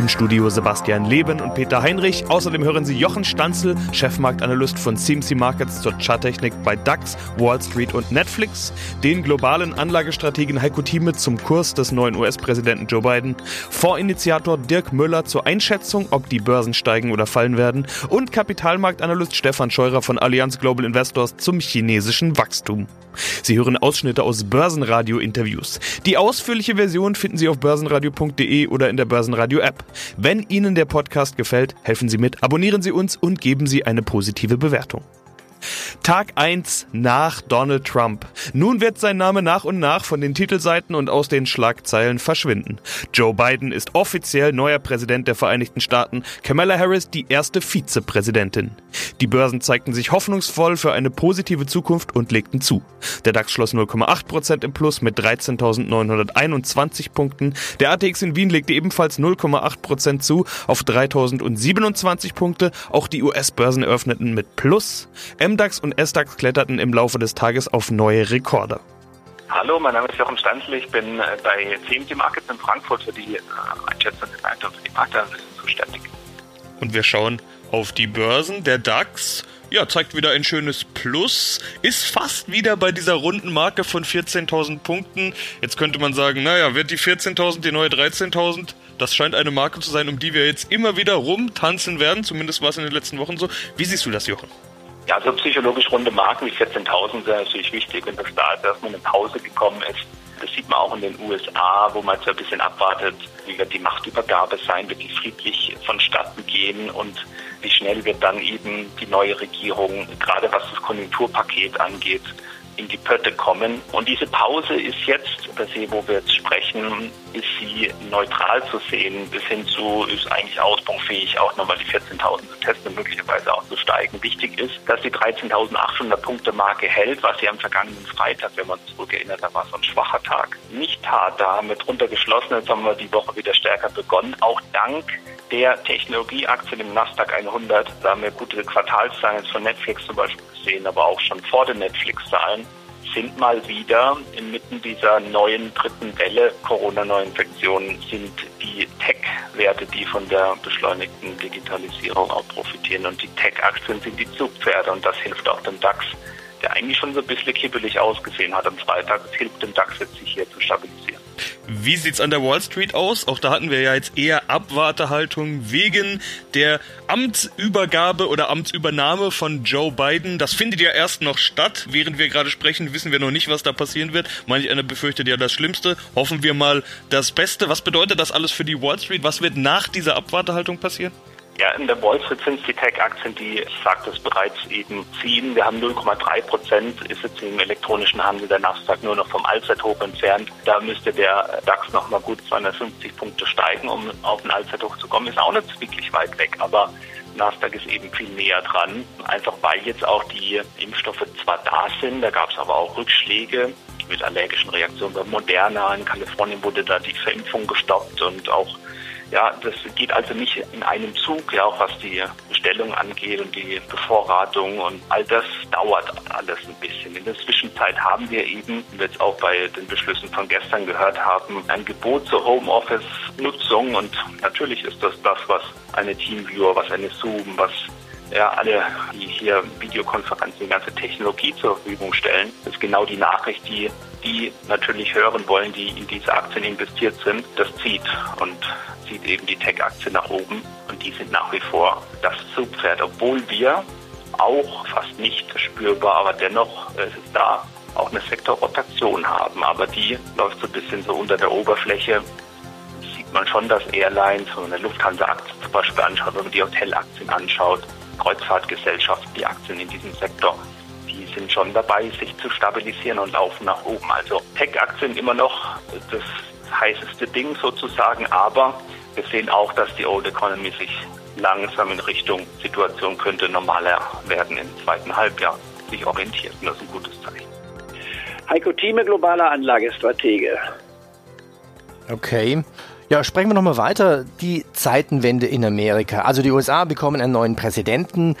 Im Studio Sebastian Leben und Peter Heinrich. Außerdem hören Sie Jochen Stanzel, Chefmarktanalyst von CMC Markets zur Charttechnik bei DAX, Wall Street und Netflix, den globalen Anlagestrategen Heiko Thieme zum Kurs des neuen US-Präsidenten Joe Biden, Vorinitiator Dirk Müller zur Einschätzung, ob die Börsen steigen oder fallen werden und Kapitalmarktanalyst Stefan Scheurer von Allianz Global Investors zum chinesischen Wachstum. Sie hören Ausschnitte aus Börsenradio-Interviews. Die ausführliche Version finden Sie auf börsenradio.de oder in der Börsenradio-App. Wenn Ihnen der Podcast gefällt, helfen Sie mit, abonnieren Sie uns und geben Sie eine positive Bewertung. Tag 1 nach Donald Trump. Nun wird sein Name nach und nach von den Titelseiten und aus den Schlagzeilen verschwinden. Joe Biden ist offiziell neuer Präsident der Vereinigten Staaten, Kamala Harris die erste Vizepräsidentin. Die Börsen zeigten sich hoffnungsvoll für eine positive Zukunft und legten zu. Der DAX schloss 0,8% im Plus mit 13.921 Punkten. Der ATX in Wien legte ebenfalls 0,8% zu auf 3.027 Punkte. Auch die US-Börsen eröffneten mit Plus. MDAX und SDAX kletterten im Laufe des Tages auf neue Rekorde. Hallo, mein Name ist Jochen Stanzl. Ich bin äh, bei CMT Markets in Frankfurt für die äh, Einschätzung des Marktes für die Marktanalyse zuständig. Und wir schauen auf die Börsen. Der DAX ja, zeigt wieder ein schönes Plus, ist fast wieder bei dieser runden Marke von 14.000 Punkten. Jetzt könnte man sagen, naja, wird die 14.000 die neue 13.000? Das scheint eine Marke zu sein, um die wir jetzt immer wieder rumtanzen werden. Zumindest war es in den letzten Wochen so. Wie siehst du das, Jochen? Ja, so psychologisch runde Marken wie 14.000 sind natürlich wichtig und dass da erstmal eine Pause gekommen ist. Das sieht man auch in den USA, wo man so ein bisschen abwartet, wie wird die Machtübergabe sein, wird die friedlich vonstatten gehen und wie schnell wird dann eben die neue Regierung, gerade was das Konjunkturpaket angeht, in die Pötte kommen. Und diese Pause ist jetzt, per se, wo wir jetzt sprechen, ist sie neutral zu sehen, bis hin zu, ist eigentlich ausbaufähig, auch nochmal die 14.000 zu testen und möglicherweise auch zu steigen. Wichtig ist, dass die 13.800 Punkte Marke hält, was sie am vergangenen Freitag, wenn man sich zurückerinnert, da war so ein schwacher Tag, nicht tat. Da haben wir drunter geschlossen, jetzt haben wir die Woche wieder stärker begonnen, auch dank der Technologieaktien im Nasdaq 100. Da haben wir gute Quartalszahlen von Netflix zum Beispiel gesehen, aber auch schon vor den Netflix-Zahlen sind mal wieder inmitten dieser neuen dritten Welle Corona-Neuinfektionen sind die Tech-Werte, die von der beschleunigten Digitalisierung auch profitieren. Und die Tech-Aktien sind die Zugpferde und das hilft auch dem DAX, der eigentlich schon so ein bisschen kippelig ausgesehen hat am Freitag. Es hilft dem DAX jetzt, sich hier zu stabilisieren. Wie sieht's an der Wall Street aus? Auch da hatten wir ja jetzt eher Abwartehaltung wegen der Amtsübergabe oder Amtsübernahme von Joe Biden. Das findet ja erst noch statt. Während wir gerade sprechen, wissen wir noch nicht, was da passieren wird. Manch einer befürchtet ja das Schlimmste. Hoffen wir mal das Beste. Was bedeutet das alles für die Wall Street? Was wird nach dieser Abwartehaltung passieren? Ja, in der Wall Street sind die Tech-Aktien, die, ich sagte es bereits, eben ziehen. Wir haben 0,3 Prozent, ist jetzt im elektronischen Handel der Nasdaq nur noch vom Allzeithoch entfernt. Da müsste der DAX noch mal gut 250 Punkte steigen, um auf den Allzeithoch zu kommen. Ist auch nicht wirklich weit weg, aber Nasdaq ist eben viel näher dran. Einfach weil jetzt auch die Impfstoffe zwar da sind, da gab es aber auch Rückschläge mit allergischen Reaktionen bei Moderna. In Kalifornien wurde da die Verimpfung gestoppt und auch ja, das geht also nicht in einem Zug, ja, auch was die Bestellung angeht und die Bevorratung und all das dauert alles ein bisschen. In der Zwischenzeit haben wir eben, wie wir jetzt auch bei den Beschlüssen von gestern gehört haben, ein Gebot zur Homeoffice-Nutzung und natürlich ist das das, was eine Teamviewer, was eine Zoom, was ja, alle, die hier Videokonferenzen, die ganze Technologie zur Verfügung stellen, ist genau die Nachricht, die die natürlich hören wollen, die in diese Aktien investiert sind, das zieht und zieht eben die Tech-Aktien nach oben und die sind nach wie vor das Zugpferd, obwohl wir auch fast nicht spürbar, aber dennoch es ist da auch eine Sektorrotation haben, aber die läuft so ein bisschen so unter der Oberfläche. Sieht man schon, dass Airlines, wenn man eine Lufthansa-Aktie zum Beispiel anschaut, wenn man die Hotelaktien anschaut, Kreuzfahrtgesellschaften, die Aktien in diesem Sektor, die sind schon dabei, sich zu stabilisieren und laufen nach oben. Also Tech-Aktien immer noch das heißeste Ding sozusagen, aber wir sehen auch, dass die Old Economy sich langsam in Richtung Situation könnte normaler werden im zweiten Halbjahr sich orientiert. Und das ist ein gutes Zeichen. Heiko Thieme, globaler Anlagestratege. Okay. Ja, sprechen wir nochmal weiter. Die Zeitenwende in Amerika. Also die USA bekommen einen neuen Präsidenten.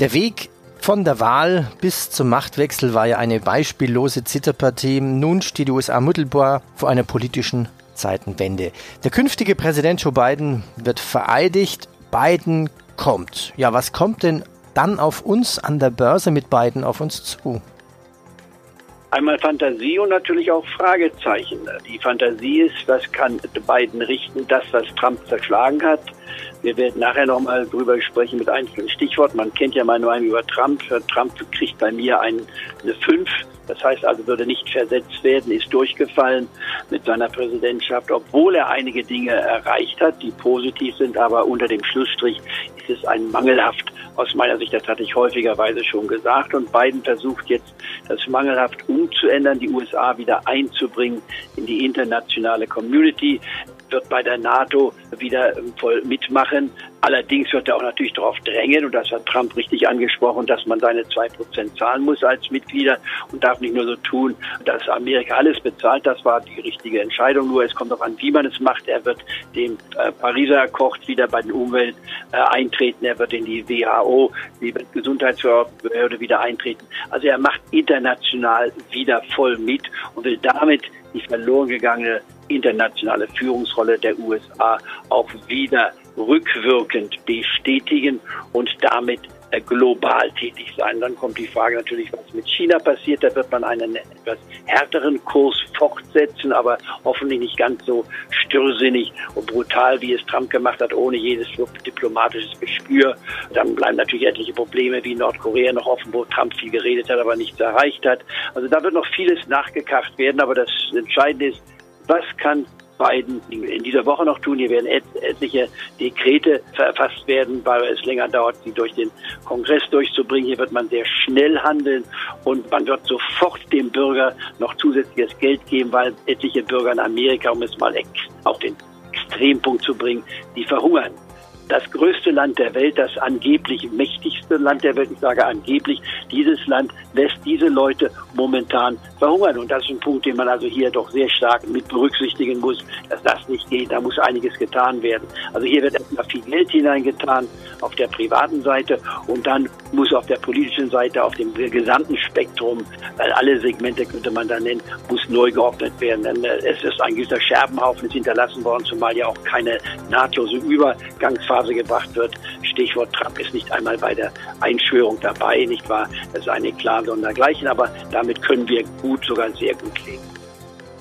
Der Weg Von der Wahl bis zum Machtwechsel war ja eine beispiellose Zitterpartie. Nun steht die USA mittelbar vor einer politischen Zeitenwende. Der künftige Präsident Joe Biden wird vereidigt. Biden kommt. Ja, was kommt denn dann auf uns an der Börse mit Biden auf uns zu? Einmal Fantasie und natürlich auch Fragezeichen. Die Fantasie ist, was kann Biden richten, das, was Trump zerschlagen hat. Wir werden nachher nochmal drüber sprechen mit einzelnen Stichworten. Man kennt ja meine Meinung über Trump. Trump kriegt bei mir eine 5. Das heißt also, würde nicht versetzt werden, ist durchgefallen mit seiner Präsidentschaft, obwohl er einige Dinge erreicht hat, die positiv sind, aber unter dem Schlussstrich ist es ein mangelhaft aus meiner Sicht, das hatte ich häufigerweise schon gesagt. Und Biden versucht jetzt, das mangelhaft umzuändern, die USA wieder einzubringen in die internationale Community wird bei der NATO wieder voll mitmachen. Allerdings wird er auch natürlich darauf drängen, und das hat Trump richtig angesprochen, dass man seine zwei Prozent zahlen muss als Mitglieder und darf nicht nur so tun, dass Amerika alles bezahlt. Das war die richtige Entscheidung. Nur es kommt darauf an, wie man es macht. Er wird dem äh, Pariser Kocht wieder bei den Umwelt äh, eintreten. Er wird in die WHO, die Gesundheitsbehörde wieder eintreten. Also er macht international wieder voll mit und will damit die verloren gegangene internationale Führungsrolle der USA auch wieder rückwirkend bestätigen und damit äh, global tätig sein. Dann kommt die Frage natürlich, was mit China passiert. Da wird man einen etwas härteren Kurs fortsetzen, aber hoffentlich nicht ganz so stürrsinnig und brutal, wie es Trump gemacht hat, ohne jedes diplomatisches Gespür. Dann bleiben natürlich etliche Probleme wie Nordkorea noch offen, wo Trump viel geredet hat, aber nichts erreicht hat. Also da wird noch vieles nachgekauft werden, aber das Entscheidende ist, was kann Biden in dieser Woche noch tun. Hier werden et etliche Dekrete verfasst werden, weil es länger dauert, sie durch den Kongress durchzubringen. Hier wird man sehr schnell handeln und man wird sofort dem Bürger noch zusätzliches Geld geben, weil etliche Bürger in Amerika, um es mal auf den Extrempunkt zu bringen, die verhungern das größte Land der Welt, das angeblich mächtigste Land der Welt, ich sage angeblich, dieses Land lässt diese Leute momentan verhungern. Und das ist ein Punkt, den man also hier doch sehr stark mit berücksichtigen muss, dass das nicht geht. Da muss einiges getan werden. Also hier wird erstmal viel Geld hineingetan auf der privaten Seite und dann muss auf der politischen Seite, auf dem gesamten Spektrum, weil alle Segmente könnte man da nennen, muss neu geordnet werden. Denn äh, es ist ein gewisser Scherbenhaufen ist hinterlassen worden, zumal ja auch keine nahtlose Übergangsphase Phase gebracht wird. Stichwort Trump ist nicht einmal bei der Einschwörung dabei, nicht wahr? Das ist eine Klage und dergleichen, aber damit können wir gut, sogar sehr gut leben.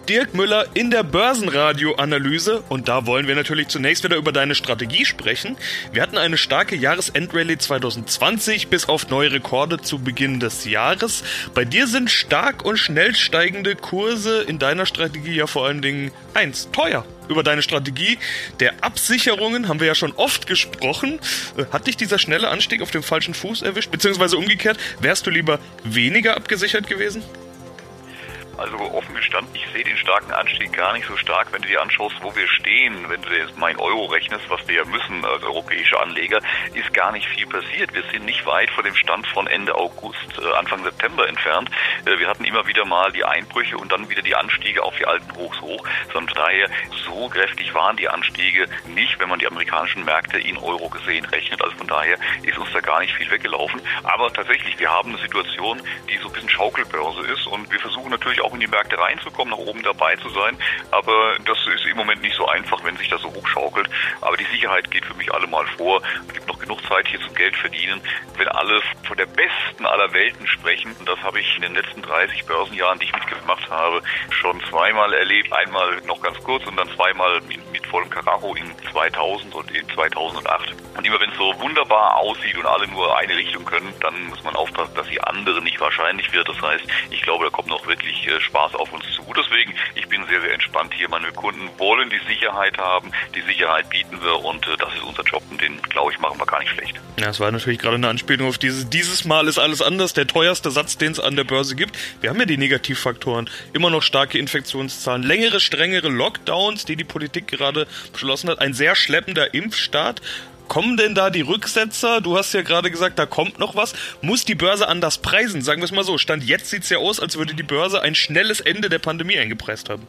Dirk Müller in der Börsenradio-Analyse und da wollen wir natürlich zunächst wieder über deine Strategie sprechen. Wir hatten eine starke Jahresendrallye 2020 bis auf neue Rekorde zu Beginn des Jahres. Bei dir sind stark und schnell steigende Kurse in deiner Strategie ja vor allen Dingen eins, teuer über deine Strategie der Absicherungen haben wir ja schon oft gesprochen. Äh, hat dich dieser schnelle Anstieg auf dem falschen Fuß erwischt? Beziehungsweise umgekehrt, wärst du lieber weniger abgesichert gewesen? Also offen gestanden, ich sehe den starken Anstieg gar nicht so stark, wenn du dir anschaust, wo wir stehen. Wenn du jetzt mal Euro rechnest, was wir ja müssen als europäische Anleger, ist gar nicht viel passiert. Wir sind nicht weit von dem Stand von Ende August, äh, Anfang September entfernt. Äh, wir hatten immer wieder mal die Einbrüche und dann wieder die Anstiege auf die alten Hochs hoch. Sondern daher so kräftig waren die Anstiege nicht, wenn man die amerikanischen Märkte in Euro gesehen rechnet. Also von daher ist uns da gar nicht viel weggelaufen. Aber tatsächlich, wir haben eine Situation, die so ein bisschen Schaukelbörse ist und wir versuchen natürlich auch auch in die Märkte reinzukommen, nach oben dabei zu sein. Aber das ist im Moment nicht so einfach, wenn sich das so hochschaukelt. Aber die Sicherheit geht für mich allemal vor. Es gibt noch genug Zeit hier zum Geld verdienen. Wenn alle von der besten aller Welten sprechen, und das habe ich in den letzten 30 Börsenjahren, die ich mitgemacht habe, schon zweimal erlebt. Einmal noch ganz kurz und dann zweimal mit vollem Karacho in 2000 und in 2008. Und immer wenn es so wunderbar aussieht und alle nur eine Richtung können, dann muss man aufpassen, dass die andere nicht wahrscheinlich wird. Das heißt, ich glaube, da kommt noch wirklich äh, Spaß auf uns zu. Deswegen, ich bin sehr, sehr entspannt hier. Meine Kunden wollen die Sicherheit haben. Die Sicherheit bieten wir und äh, das ist unser Job und den, glaube ich, machen wir gar nicht schlecht. Ja, das war natürlich gerade eine Anspielung auf dieses, dieses Mal ist alles anders. Der teuerste Satz, den es an der Börse gibt. Wir haben ja die Negativfaktoren. Immer noch starke Infektionszahlen, längere, strengere Lockdowns, die die Politik gerade beschlossen hat. Ein sehr schleppender Impfstart. Kommen denn da die Rücksetzer? Du hast ja gerade gesagt, da kommt noch was. Muss die Börse anders preisen? Sagen wir es mal so. Stand jetzt sieht es ja aus, als würde die Börse ein schnelles Ende der Pandemie eingepreist haben.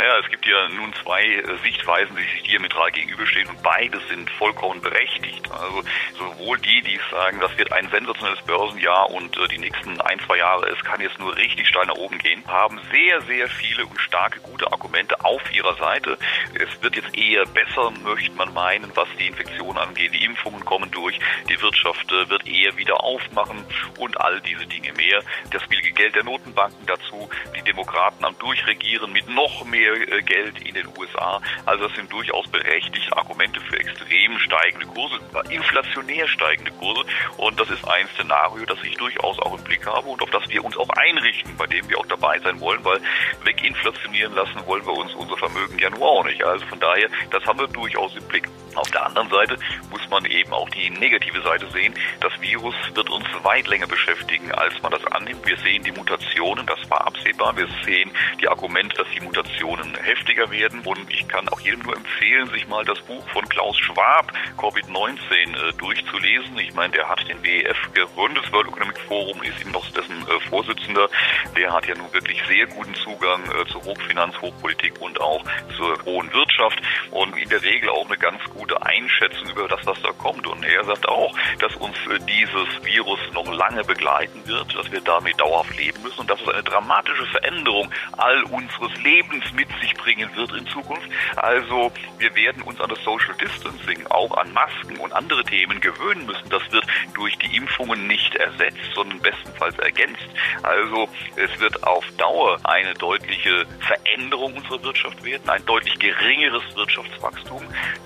Naja, es gibt ja nun zwei äh, Sichtweisen, die sich diametral gegenüberstehen und beide sind vollkommen berechtigt. Also sowohl die, die sagen, das wird ein sensationelles Börsenjahr und äh, die nächsten ein, zwei Jahre, es kann jetzt nur richtig steil nach oben gehen, haben sehr, sehr viele und starke gute Argumente auf ihrer Seite. Es wird jetzt eher besser, möchte man meinen, was die Infektion angeht. Die Impfungen kommen durch, die Wirtschaft äh, wird eher wieder aufmachen und all diese Dinge mehr. Das billige Geld der Notenbanken dazu, die Demokraten am Durchregieren mit noch mehr äh, Geld in den USA. Also das sind durchaus berechtigte Argumente für extrem steigende Kurse, inflationär steigende Kurse. Und das ist ein Szenario, das ich durchaus auch im Blick habe und auf das wir uns auch einrichten, bei dem wir auch dabei sein wollen, weil weginflationieren lassen wollen wir uns unser Vermögen ja nur auch nicht. Also von daher, das haben wir durchaus im Blick. Auf der anderen Seite muss man eben auch die negative Seite sehen. Das Virus wird uns weit länger beschäftigen, als man das annimmt. Wir sehen die Mutationen, das war absehbar. Wir sehen die Argumente, dass die Mutationen heftiger werden. Und ich kann auch jedem nur empfehlen, sich mal das Buch von Klaus Schwab, Covid-19, äh, durchzulesen. Ich meine, der hat den WEF gegründet, das World Economic Forum ist ihm noch dessen äh, Vorsitzender. Der hat ja nun wirklich sehr guten Zugang äh, zur Hochfinanz, Hochpolitik und auch zur hohen Wirtschaft und in der Regel auch eine ganz gute gute Einschätzung über das, was da kommt. Und er sagt auch, dass uns äh, dieses Virus noch lange begleiten wird, dass wir damit dauerhaft leben müssen und dass es eine dramatische Veränderung all unseres Lebens mit sich bringen wird in Zukunft. Also wir werden uns an das Social Distancing, auch an Masken und andere Themen gewöhnen müssen. Das wird durch die Impfungen nicht ersetzt, sondern bestenfalls ergänzt. Also es wird auf Dauer eine deutliche Veränderung unserer Wirtschaft werden, ein deutlich geringeres Wirtschaftswachstum.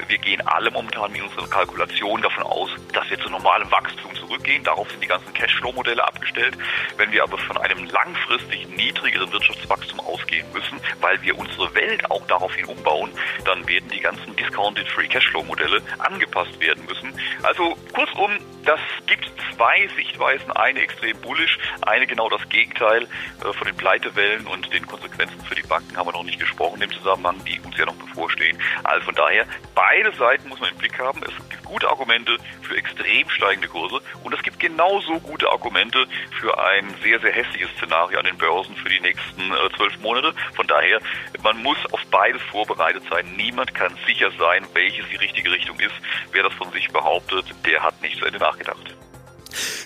Wir gehen alle momentan in unseren Kalkulationen davon aus, dass wir zu normalem Wachstum zurückgehen. Darauf sind die ganzen Cashflow-Modelle abgestellt. Wenn wir aber von einem langfristig niedrigeren Wirtschaftswachstum ausgehen müssen, weil wir unsere Welt auch daraufhin umbauen, dann werden die ganzen Discounted Free Cashflow-Modelle angepasst werden müssen. Also kurzum, das gibt zwei Sichtweisen, eine extrem bullish, eine genau das Gegenteil. Äh, von den Pleitewellen und den Konsequenzen für die Banken haben wir noch nicht gesprochen im Zusammenhang, die uns ja noch bevorstehen. Also von daher, beide Seiten muss man im Blick haben. Es gibt gute Argumente für extrem steigende Kurse und es gibt genauso gute Argumente für ein sehr, sehr hässliches Szenario an den Börsen für die nächsten äh, zwölf Monate. Von daher, man muss auf beides vorbereitet sein. Niemand kann sicher sein, welches die richtige Richtung ist. Wer das von sich behauptet, der hat nicht zu Ende nachgedacht.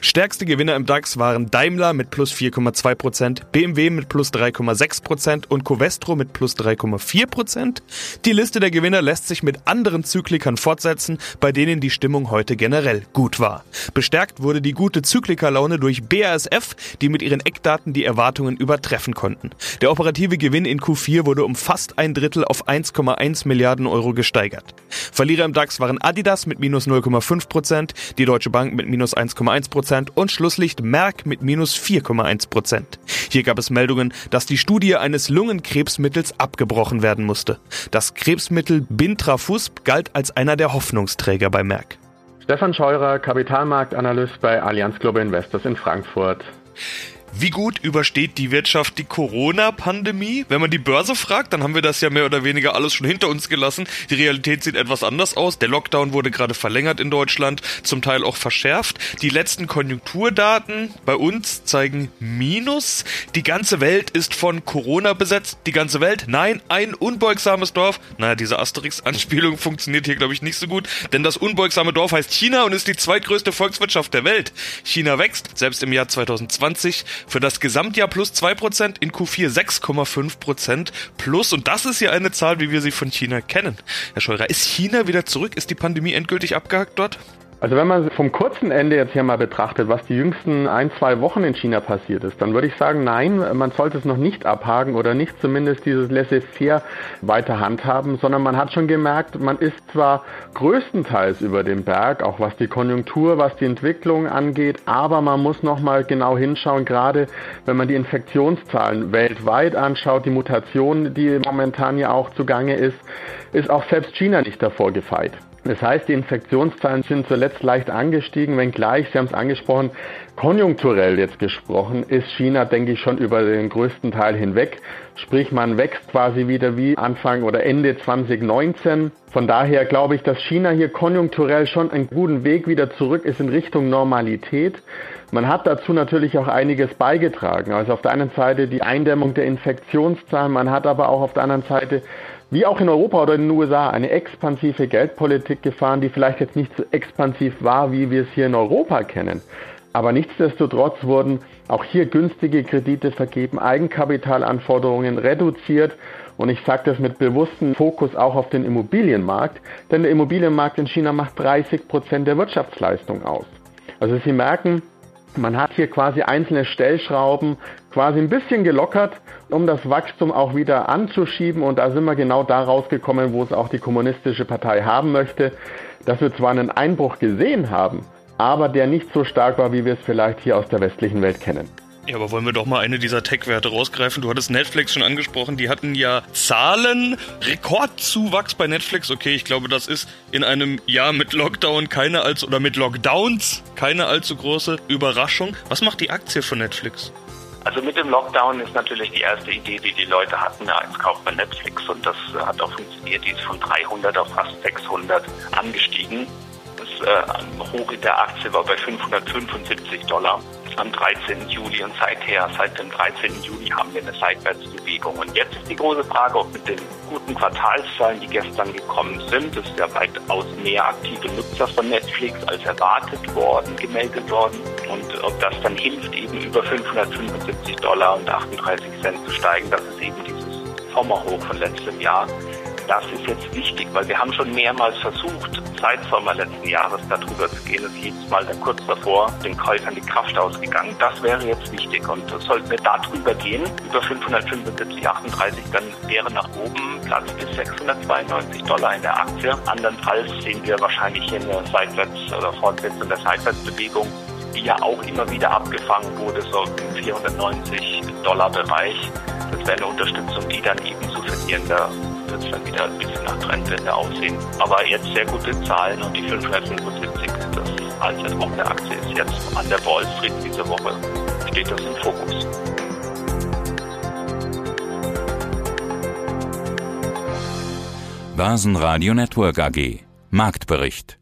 Stärkste Gewinner im DAX waren Daimler mit plus 4,2%, BMW mit plus 3,6% und Covestro mit plus 3,4%. Die Liste der Gewinner lässt sich mit anderen Zyklikern fortsetzen, bei denen die Stimmung heute generell gut war. Bestärkt wurde die gute Zyklikerlaune durch BASF, die mit ihren Eckdaten die Erwartungen übertreffen konnten. Der operative Gewinn in Q4 wurde um fast ein Drittel auf 1,1 Milliarden Euro gesteigert. Verlierer im DAX waren Adidas mit minus 0,5%, die Deutsche Bank mit minus 1,1% und Schlusslicht Merck mit minus 4,1% Hier gab es Meldungen, dass die Studie eines Lungenkrebsmittels abgebrochen werden musste. Das Krebsmittel Bintrafusp galt als einer der Hoffnungsträger bei Merck. Stefan Scheurer, Kapitalmarktanalyst bei Allianz Global Investors in Frankfurt. Wie gut übersteht die Wirtschaft die Corona-Pandemie? Wenn man die Börse fragt, dann haben wir das ja mehr oder weniger alles schon hinter uns gelassen. Die Realität sieht etwas anders aus. Der Lockdown wurde gerade verlängert in Deutschland, zum Teil auch verschärft. Die letzten Konjunkturdaten bei uns zeigen Minus. Die ganze Welt ist von Corona besetzt. Die ganze Welt? Nein, ein unbeugsames Dorf. Naja, diese Asterix-Anspielung funktioniert hier, glaube ich, nicht so gut, denn das unbeugsame Dorf heißt China und ist die zweitgrößte Volkswirtschaft der Welt. China wächst, selbst im Jahr 2020 für das Gesamtjahr plus 2%, in Q4 6,5% plus. Und das ist ja eine Zahl, wie wir sie von China kennen. Herr Scheurer, ist China wieder zurück? Ist die Pandemie endgültig abgehakt dort? Also wenn man vom kurzen Ende jetzt hier mal betrachtet, was die jüngsten ein, zwei Wochen in China passiert ist, dann würde ich sagen, nein, man sollte es noch nicht abhaken oder nicht zumindest dieses Laissez-faire weiter handhaben, sondern man hat schon gemerkt, man ist zwar größtenteils über dem Berg, auch was die Konjunktur, was die Entwicklung angeht, aber man muss noch mal genau hinschauen, gerade wenn man die Infektionszahlen weltweit anschaut, die Mutation, die momentan ja auch zugange ist, ist auch selbst China nicht davor gefeit. Das heißt, die Infektionszahlen sind zuletzt leicht angestiegen, wenngleich, Sie haben es angesprochen, konjunkturell jetzt gesprochen, ist China, denke ich, schon über den größten Teil hinweg. Sprich, man wächst quasi wieder wie Anfang oder Ende 2019. Von daher glaube ich, dass China hier konjunkturell schon einen guten Weg wieder zurück ist in Richtung Normalität. Man hat dazu natürlich auch einiges beigetragen. Also auf der einen Seite die Eindämmung der Infektionszahlen, man hat aber auch auf der anderen Seite wie auch in Europa oder in den USA eine expansive Geldpolitik gefahren, die vielleicht jetzt nicht so expansiv war, wie wir es hier in Europa kennen. Aber nichtsdestotrotz wurden auch hier günstige Kredite vergeben, Eigenkapitalanforderungen reduziert und ich sage das mit bewusstem Fokus auch auf den Immobilienmarkt, denn der Immobilienmarkt in China macht 30 Prozent der Wirtschaftsleistung aus. Also Sie merken, man hat hier quasi einzelne Stellschrauben quasi ein bisschen gelockert, um das Wachstum auch wieder anzuschieben. Und da sind wir genau da rausgekommen, wo es auch die kommunistische Partei haben möchte, dass wir zwar einen Einbruch gesehen haben, aber der nicht so stark war, wie wir es vielleicht hier aus der westlichen Welt kennen. Ja, aber wollen wir doch mal eine dieser Tech-Werte rausgreifen? Du hattest Netflix schon angesprochen, die hatten ja Zahlen, Rekordzuwachs bei Netflix. Okay, ich glaube, das ist in einem Jahr mit Lockdown keine als oder mit Lockdowns keine allzu große Überraschung. Was macht die Aktie von Netflix? Also mit dem Lockdown ist natürlich die erste Idee, die die Leute hatten, ja, jetzt kauft man Netflix und das hat auch funktioniert. Die ist von 300 auf fast 600 angestiegen. Das äh, Hoch in der Aktie war bei 575 Dollar am 13. Juli und seither, seit dem 13. Juli haben wir eine Seitwärtsbewegung. Und jetzt ist die große Frage, ob mit den guten Quartalszahlen, die gestern gekommen sind, ist ja weitaus mehr aktive Nutzer von Netflix als erwartet worden, gemeldet worden. Und ob das dann hilft, eben über 575 Dollar und 38 Cent zu steigen, das ist eben dieses Sommerhoch von letztem Jahr das ist jetzt wichtig, weil wir haben schon mehrmals versucht, seit Sommer letzten Jahres darüber zu gehen. Es ist jedes Mal dann kurz davor den Käufern die Kraft ausgegangen. Das wäre jetzt wichtig und sollten wir darüber gehen, über 575, 38, dann wäre nach oben Platz bis 692 Dollar in der Aktie. Andernfalls sehen wir wahrscheinlich hier eine Seitwärts- oder Fortsetzung der Seitwärtsbewegung die ja auch immer wieder abgefangen wurde, so im 490 Dollar Bereich. Das wäre eine Unterstützung, die dann eben zu verlieren wird es dann wieder ein bisschen nach Trendwende aussehen. Aber jetzt sehr gute Zahlen und die 575, das Allzeithoch der Aktie ist jetzt an der Wall Street diese Woche, steht das im Fokus. Börsenradio Network AG Marktbericht